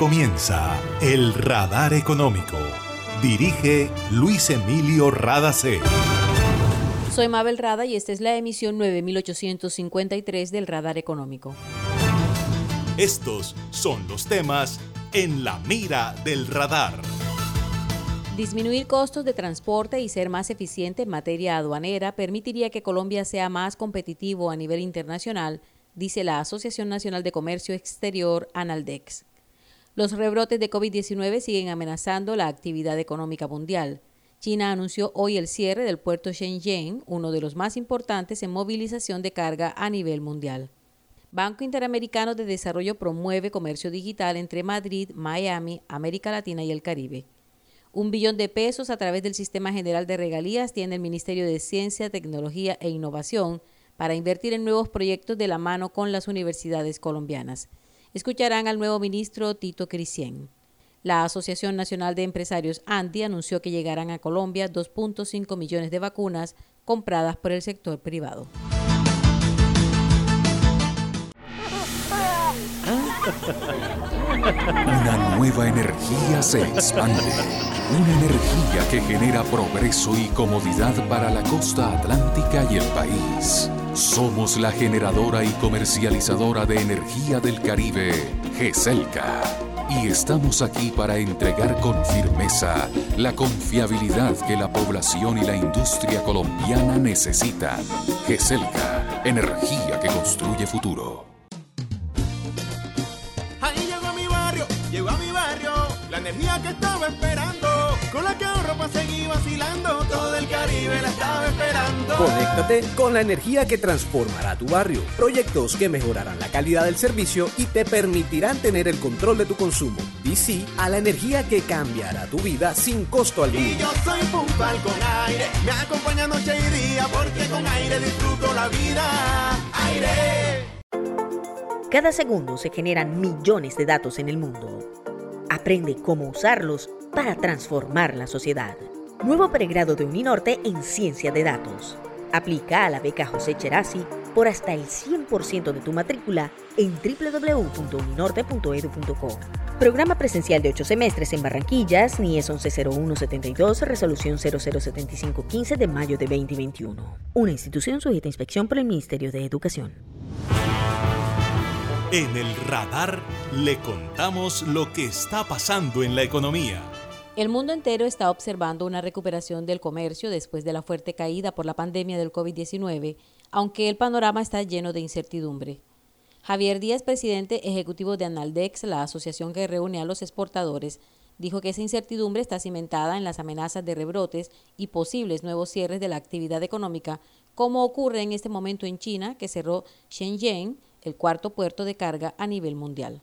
comienza El Radar Económico. Dirige Luis Emilio Radacé. Soy Mabel Rada y esta es la emisión 9853 del Radar Económico. Estos son los temas en la mira del radar. Disminuir costos de transporte y ser más eficiente en materia aduanera permitiría que Colombia sea más competitivo a nivel internacional, dice la Asociación Nacional de Comercio Exterior, Analdex. Los rebrotes de COVID-19 siguen amenazando la actividad económica mundial. China anunció hoy el cierre del puerto Shenzhen, uno de los más importantes en movilización de carga a nivel mundial. Banco Interamericano de Desarrollo promueve comercio digital entre Madrid, Miami, América Latina y el Caribe. Un billón de pesos a través del Sistema General de Regalías tiene el Ministerio de Ciencia, Tecnología e Innovación para invertir en nuevos proyectos de la mano con las universidades colombianas. Escucharán al nuevo ministro Tito Crisien. La Asociación Nacional de Empresarios ANDI anunció que llegarán a Colombia 2.5 millones de vacunas compradas por el sector privado. Una nueva energía se expande. Una energía que genera progreso y comodidad para la costa atlántica y el país. Somos la generadora y comercializadora de energía del Caribe, GESELCA. Y estamos aquí para entregar con firmeza la confiabilidad que la población y la industria colombiana necesitan. GESELCA, energía que construye futuro. energía que estaba esperando, con la que para seguir vacilando, todo el Caribe la estaba esperando. Conéctate con la energía que transformará tu barrio. Proyectos que mejorarán la calidad del servicio y te permitirán tener el control de tu consumo. Y sí a la energía que cambiará tu vida sin costo alguno. Y yo soy puntual con aire, me acompaña noche y día, porque con aire disfruto la vida. Aire. Cada segundo se generan millones de datos en el mundo. Aprende cómo usarlos para transformar la sociedad. Nuevo pregrado de Uninorte en Ciencia de Datos. Aplica a la beca José Cherasi por hasta el 100% de tu matrícula en www.uninorte.edu.co. Programa presencial de 8 semestres en Barranquillas, NIES 110172, resolución 007515 de mayo de 2021. Una institución sujeta a inspección por el Ministerio de Educación. En el radar le contamos lo que está pasando en la economía. El mundo entero está observando una recuperación del comercio después de la fuerte caída por la pandemia del COVID-19, aunque el panorama está lleno de incertidumbre. Javier Díaz, presidente ejecutivo de Analdex, la asociación que reúne a los exportadores, dijo que esa incertidumbre está cimentada en las amenazas de rebrotes y posibles nuevos cierres de la actividad económica, como ocurre en este momento en China, que cerró Shenzhen, el cuarto puerto de carga a nivel mundial.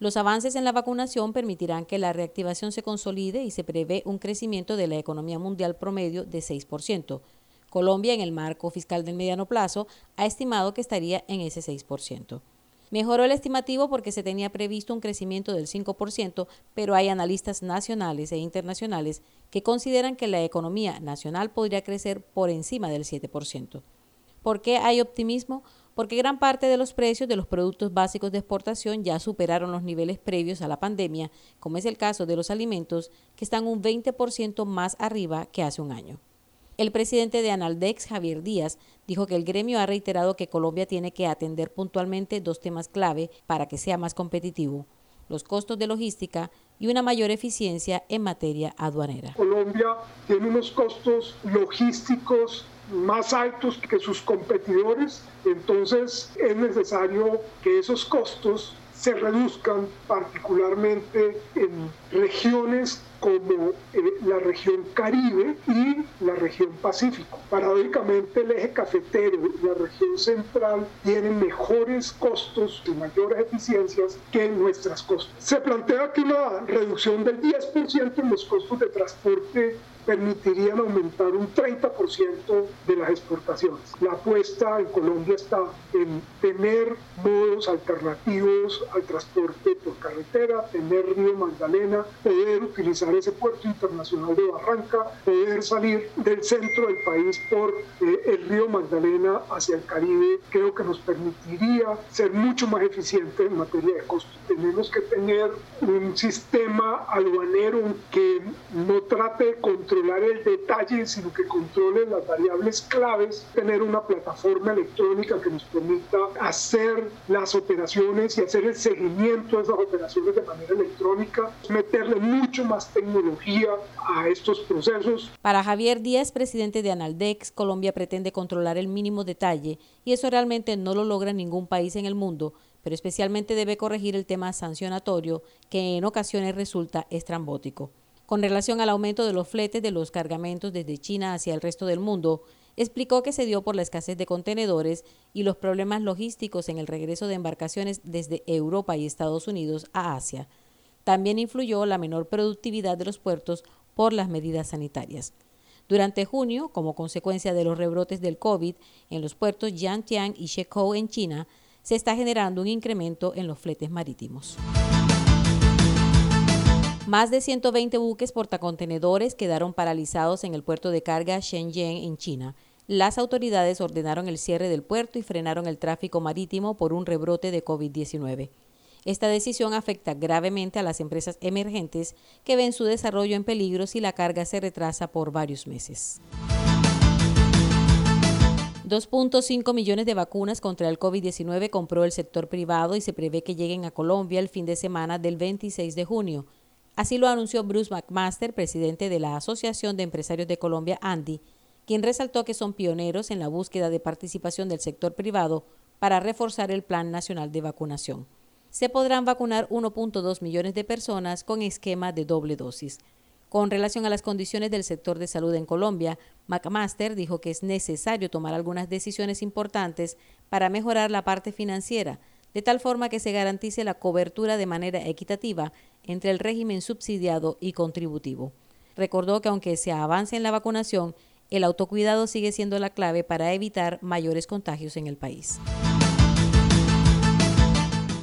Los avances en la vacunación permitirán que la reactivación se consolide y se prevé un crecimiento de la economía mundial promedio de 6%. Colombia, en el marco fiscal del mediano plazo, ha estimado que estaría en ese 6%. Mejoró el estimativo porque se tenía previsto un crecimiento del 5%, pero hay analistas nacionales e internacionales que consideran que la economía nacional podría crecer por encima del 7%. ¿Por qué hay optimismo? Porque gran parte de los precios de los productos básicos de exportación ya superaron los niveles previos a la pandemia, como es el caso de los alimentos, que están un 20% más arriba que hace un año. El presidente de Analdex, Javier Díaz, dijo que el gremio ha reiterado que Colombia tiene que atender puntualmente dos temas clave para que sea más competitivo, los costos de logística y una mayor eficiencia en materia aduanera. Colombia tiene unos costos logísticos más altos que sus competidores, entonces es necesario que esos costos se reduzcan particularmente en regiones como eh, la región Caribe y la región Pacífico. Paradójicamente el eje cafetero y la región central tienen mejores costos y mayores eficiencias que nuestras costas. Se plantea que una reducción del 10% en los costos de transporte permitirían aumentar un 30% de las exportaciones. La apuesta en Colombia está en tener modos alternativos al transporte por carretera, tener Río Magdalena, poder utilizar ese puerto internacional de Barranca, poder salir del centro del país por eh, el Río Magdalena hacia el Caribe, creo que nos permitiría ser mucho más eficientes en materia de costos. Tenemos que tener un sistema aduanero que no trate de controlar el detalle, sino que controle las variables claves, tener una plataforma electrónica que nos permita hacer las operaciones y hacer el seguimiento de esas operaciones de manera electrónica, meterle mucho más tecnología a estos procesos. Para Javier Díaz, presidente de Analdex, Colombia pretende controlar el mínimo detalle y eso realmente no lo logra ningún país en el mundo, pero especialmente debe corregir el tema sancionatorio que en ocasiones resulta estrambótico. Con relación al aumento de los fletes de los cargamentos desde China hacia el resto del mundo, explicó que se dio por la escasez de contenedores y los problemas logísticos en el regreso de embarcaciones desde Europa y Estados Unidos a Asia. También influyó la menor productividad de los puertos por las medidas sanitarias. Durante junio, como consecuencia de los rebrotes del COVID en los puertos Yantian y Shekou en China, se está generando un incremento en los fletes marítimos. Más de 120 buques portacontenedores quedaron paralizados en el puerto de carga Shenzhen en China. Las autoridades ordenaron el cierre del puerto y frenaron el tráfico marítimo por un rebrote de COVID-19. Esta decisión afecta gravemente a las empresas emergentes que ven su desarrollo en peligro si la carga se retrasa por varios meses. 2.5 millones de vacunas contra el COVID-19 compró el sector privado y se prevé que lleguen a Colombia el fin de semana del 26 de junio. Así lo anunció Bruce McMaster, presidente de la Asociación de Empresarios de Colombia, ANDI, quien resaltó que son pioneros en la búsqueda de participación del sector privado para reforzar el Plan Nacional de Vacunación. Se podrán vacunar 1.2 millones de personas con esquema de doble dosis. Con relación a las condiciones del sector de salud en Colombia, McMaster dijo que es necesario tomar algunas decisiones importantes para mejorar la parte financiera, de tal forma que se garantice la cobertura de manera equitativa entre el régimen subsidiado y contributivo. Recordó que aunque se avance en la vacunación, el autocuidado sigue siendo la clave para evitar mayores contagios en el país.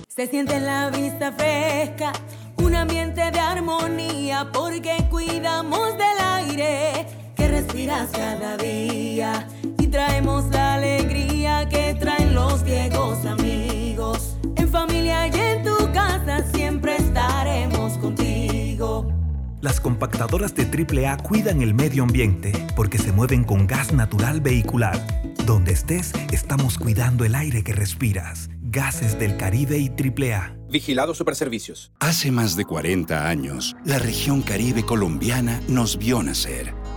Se siente la vista fresca un ambiente de armonía porque cuidamos del aire que respiras cada día y traemos la alegría que traen los viejos amigos. En familia y en tu casa siempre estaremos contigo. Las compactadoras de AAA cuidan el medio ambiente porque se mueven con gas natural vehicular. Donde estés, estamos cuidando el aire que respiras. Gases del Caribe y AAA. Vigilado Superservicios. Hace más de 40 años, la región caribe colombiana nos vio nacer.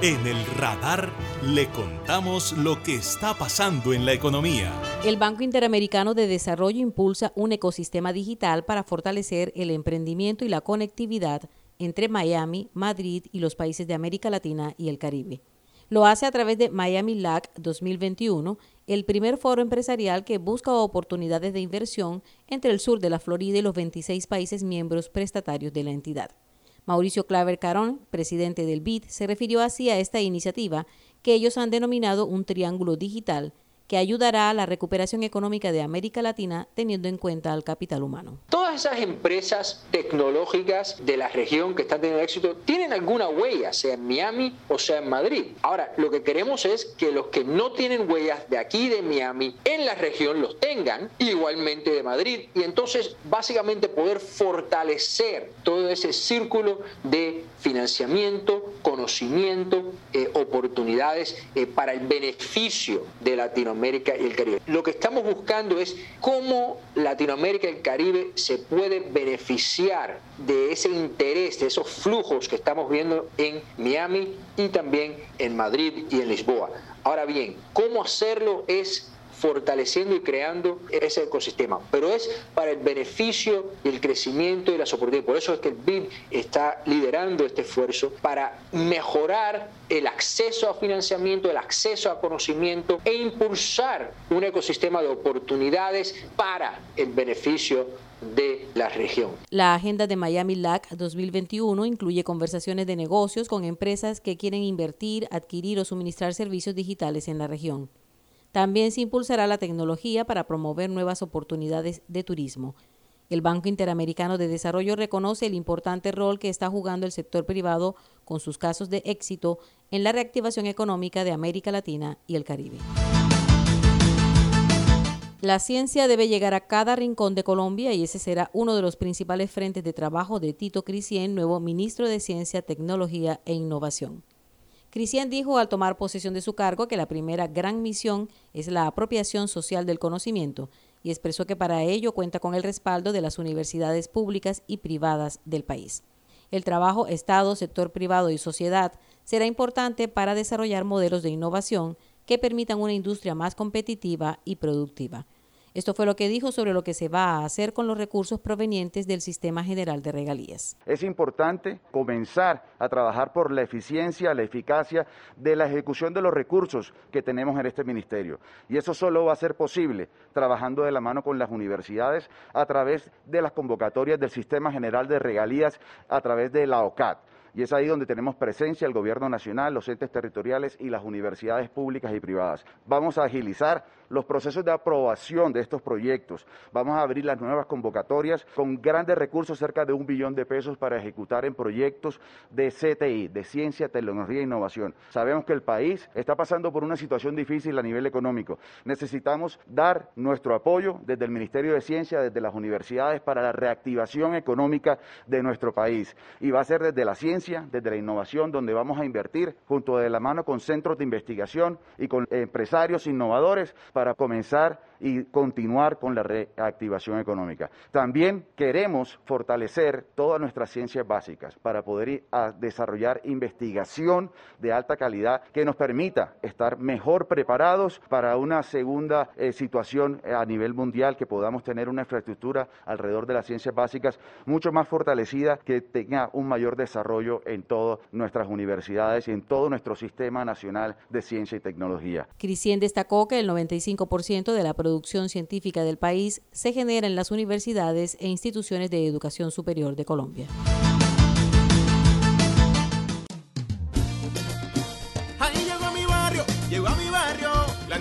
En el radar le contamos lo que está pasando en la economía. El Banco Interamericano de Desarrollo impulsa un ecosistema digital para fortalecer el emprendimiento y la conectividad entre Miami, Madrid y los países de América Latina y el Caribe. Lo hace a través de Miami LAC 2021, el primer foro empresarial que busca oportunidades de inversión entre el sur de la Florida y los 26 países miembros prestatarios de la entidad. Mauricio Claver Carón, presidente del BID, se refirió así a esta iniciativa que ellos han denominado un triángulo digital que ayudará a la recuperación económica de América Latina teniendo en cuenta al capital humano. Todas esas empresas tecnológicas de la región que están teniendo éxito tienen alguna huella, sea en Miami o sea en Madrid. Ahora, lo que queremos es que los que no tienen huellas de aquí de Miami en la región los tengan, igualmente de Madrid, y entonces básicamente poder fortalecer todo ese círculo de financiamiento, conocimiento, eh, oportunidades eh, para el beneficio de Latinoamérica y el Caribe. Lo que estamos buscando es cómo Latinoamérica y el Caribe se puede beneficiar de ese interés, de esos flujos que estamos viendo en Miami y también en Madrid y en Lisboa. Ahora bien, ¿cómo hacerlo? Es fortaleciendo y creando ese ecosistema, pero es para el beneficio y el crecimiento y las oportunidades. Por eso es que el BID está liderando este esfuerzo para mejorar el acceso a financiamiento, el acceso a conocimiento e impulsar un ecosistema de oportunidades para el beneficio de la región. La agenda de Miami LAC 2021 incluye conversaciones de negocios con empresas que quieren invertir, adquirir o suministrar servicios digitales en la región. También se impulsará la tecnología para promover nuevas oportunidades de turismo. El Banco Interamericano de Desarrollo reconoce el importante rol que está jugando el sector privado con sus casos de éxito en la reactivación económica de América Latina y el Caribe. La ciencia debe llegar a cada rincón de Colombia y ese será uno de los principales frentes de trabajo de Tito Crisien, nuevo ministro de Ciencia, Tecnología e Innovación. Cristian dijo al tomar posesión de su cargo que la primera gran misión es la apropiación social del conocimiento y expresó que para ello cuenta con el respaldo de las universidades públicas y privadas del país. El trabajo Estado, sector privado y sociedad será importante para desarrollar modelos de innovación que permitan una industria más competitiva y productiva. Esto fue lo que dijo sobre lo que se va a hacer con los recursos provenientes del Sistema General de Regalías. Es importante comenzar a trabajar por la eficiencia, la eficacia de la ejecución de los recursos que tenemos en este ministerio. Y eso solo va a ser posible trabajando de la mano con las universidades a través de las convocatorias del Sistema General de Regalías, a través de la OCAT y es ahí donde tenemos presencia el Gobierno Nacional, los entes territoriales y las universidades públicas y privadas. Vamos a agilizar los procesos de aprobación de estos proyectos. Vamos a abrir las nuevas convocatorias con grandes recursos, cerca de un billón de pesos para ejecutar en proyectos de CTI, de ciencia, tecnología e innovación. Sabemos que el país está pasando por una situación difícil a nivel económico. Necesitamos dar nuestro apoyo desde el Ministerio de Ciencia, desde las universidades, para la reactivación económica de nuestro país. Y va a ser desde la ciencia desde la innovación, donde vamos a invertir junto de la mano con centros de investigación y con empresarios innovadores para comenzar y continuar con la reactivación económica. También queremos fortalecer todas nuestras ciencias básicas para poder desarrollar investigación de alta calidad que nos permita estar mejor preparados para una segunda eh, situación a nivel mundial, que podamos tener una infraestructura alrededor de las ciencias básicas mucho más fortalecida, que tenga un mayor desarrollo en todas nuestras universidades y en todo nuestro sistema nacional de ciencia y tecnología. Cristian destacó que el 95% de la producción científica del país se genera en las universidades e instituciones de educación superior de Colombia.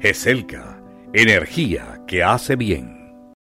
GESELCA, energía que hace bien.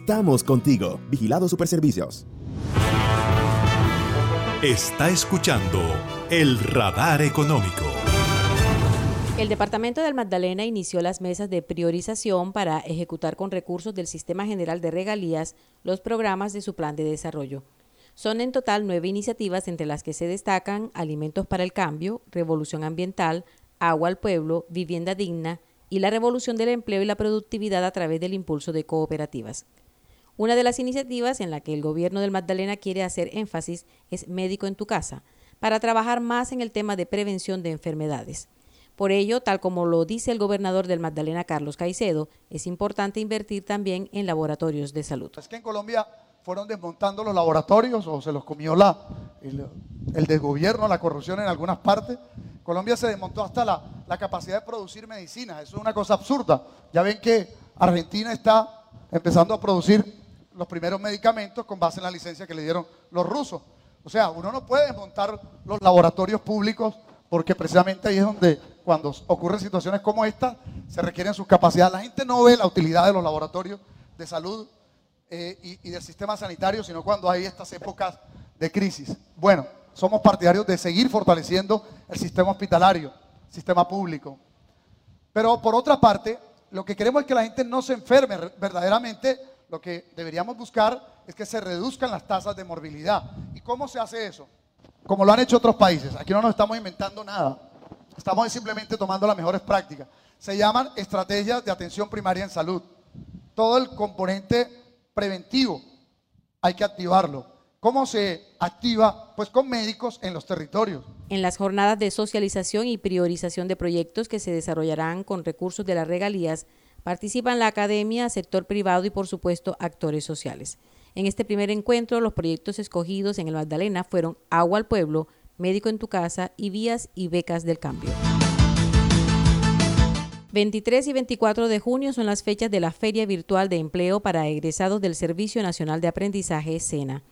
Estamos contigo. Vigilado Superservicios. Está escuchando el radar económico. El Departamento del Magdalena inició las mesas de priorización para ejecutar con recursos del Sistema General de Regalías los programas de su plan de desarrollo. Son en total nueve iniciativas entre las que se destacan Alimentos para el Cambio, Revolución Ambiental, Agua al Pueblo, Vivienda Digna, y la revolución del empleo y la productividad a través del impulso de cooperativas. Una de las iniciativas en la que el gobierno del Magdalena quiere hacer énfasis es Médico en tu casa, para trabajar más en el tema de prevención de enfermedades. Por ello, tal como lo dice el gobernador del Magdalena, Carlos Caicedo, es importante invertir también en laboratorios de salud. Es que en Colombia fueron desmontando los laboratorios o se los comió la, el, desgobierno, la corrupción en algunas partes. Colombia se desmontó hasta la, la capacidad de producir medicinas. Eso es una cosa absurda. Ya ven que Argentina está empezando a producir los primeros medicamentos con base en la licencia que le dieron los rusos. O sea, uno no puede desmontar los laboratorios públicos porque precisamente ahí es donde cuando ocurren situaciones como esta se requieren sus capacidades. La gente no ve la utilidad de los laboratorios de salud eh, y, y del sistema sanitario, sino cuando hay estas épocas de crisis. Bueno, somos partidarios de seguir fortaleciendo el sistema hospitalario, sistema público. Pero por otra parte, lo que queremos es que la gente no se enferme verdaderamente. Lo que deberíamos buscar es que se reduzcan las tasas de morbilidad. ¿Y cómo se hace eso? Como lo han hecho otros países. Aquí no nos estamos inventando nada. Estamos simplemente tomando las mejores prácticas. Se llaman estrategias de atención primaria en salud. Todo el componente preventivo hay que activarlo. ¿Cómo se activa? Pues con médicos en los territorios. En las jornadas de socialización y priorización de proyectos que se desarrollarán con recursos de las regalías, participan la academia, sector privado y por supuesto actores sociales. En este primer encuentro, los proyectos escogidos en el Magdalena fueron Agua al Pueblo, Médico en tu Casa y Vías y Becas del Cambio. 23 y 24 de junio son las fechas de la Feria Virtual de Empleo para egresados del Servicio Nacional de Aprendizaje, SENA.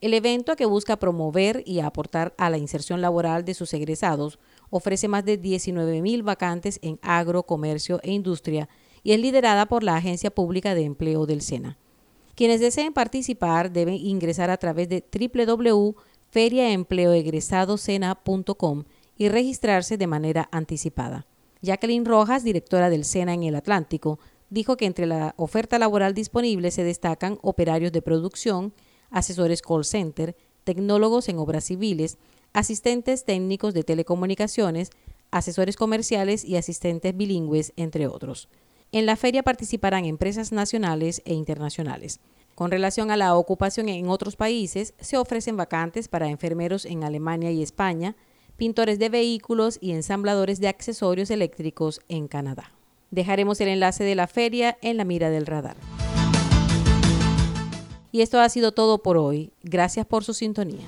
El evento, que busca promover y aportar a la inserción laboral de sus egresados, ofrece más de 19 mil vacantes en agro, comercio e industria y es liderada por la Agencia Pública de Empleo del SENA. Quienes deseen participar deben ingresar a través de www.feriaempleoegresadosena.com y registrarse de manera anticipada. Jacqueline Rojas, directora del SENA en el Atlántico, dijo que entre la oferta laboral disponible se destacan operarios de producción, asesores call center, tecnólogos en obras civiles, asistentes técnicos de telecomunicaciones, asesores comerciales y asistentes bilingües, entre otros. En la feria participarán empresas nacionales e internacionales. Con relación a la ocupación en otros países, se ofrecen vacantes para enfermeros en Alemania y España, pintores de vehículos y ensambladores de accesorios eléctricos en Canadá. Dejaremos el enlace de la feria en la mira del radar. Y esto ha sido todo por hoy. Gracias por su sintonía.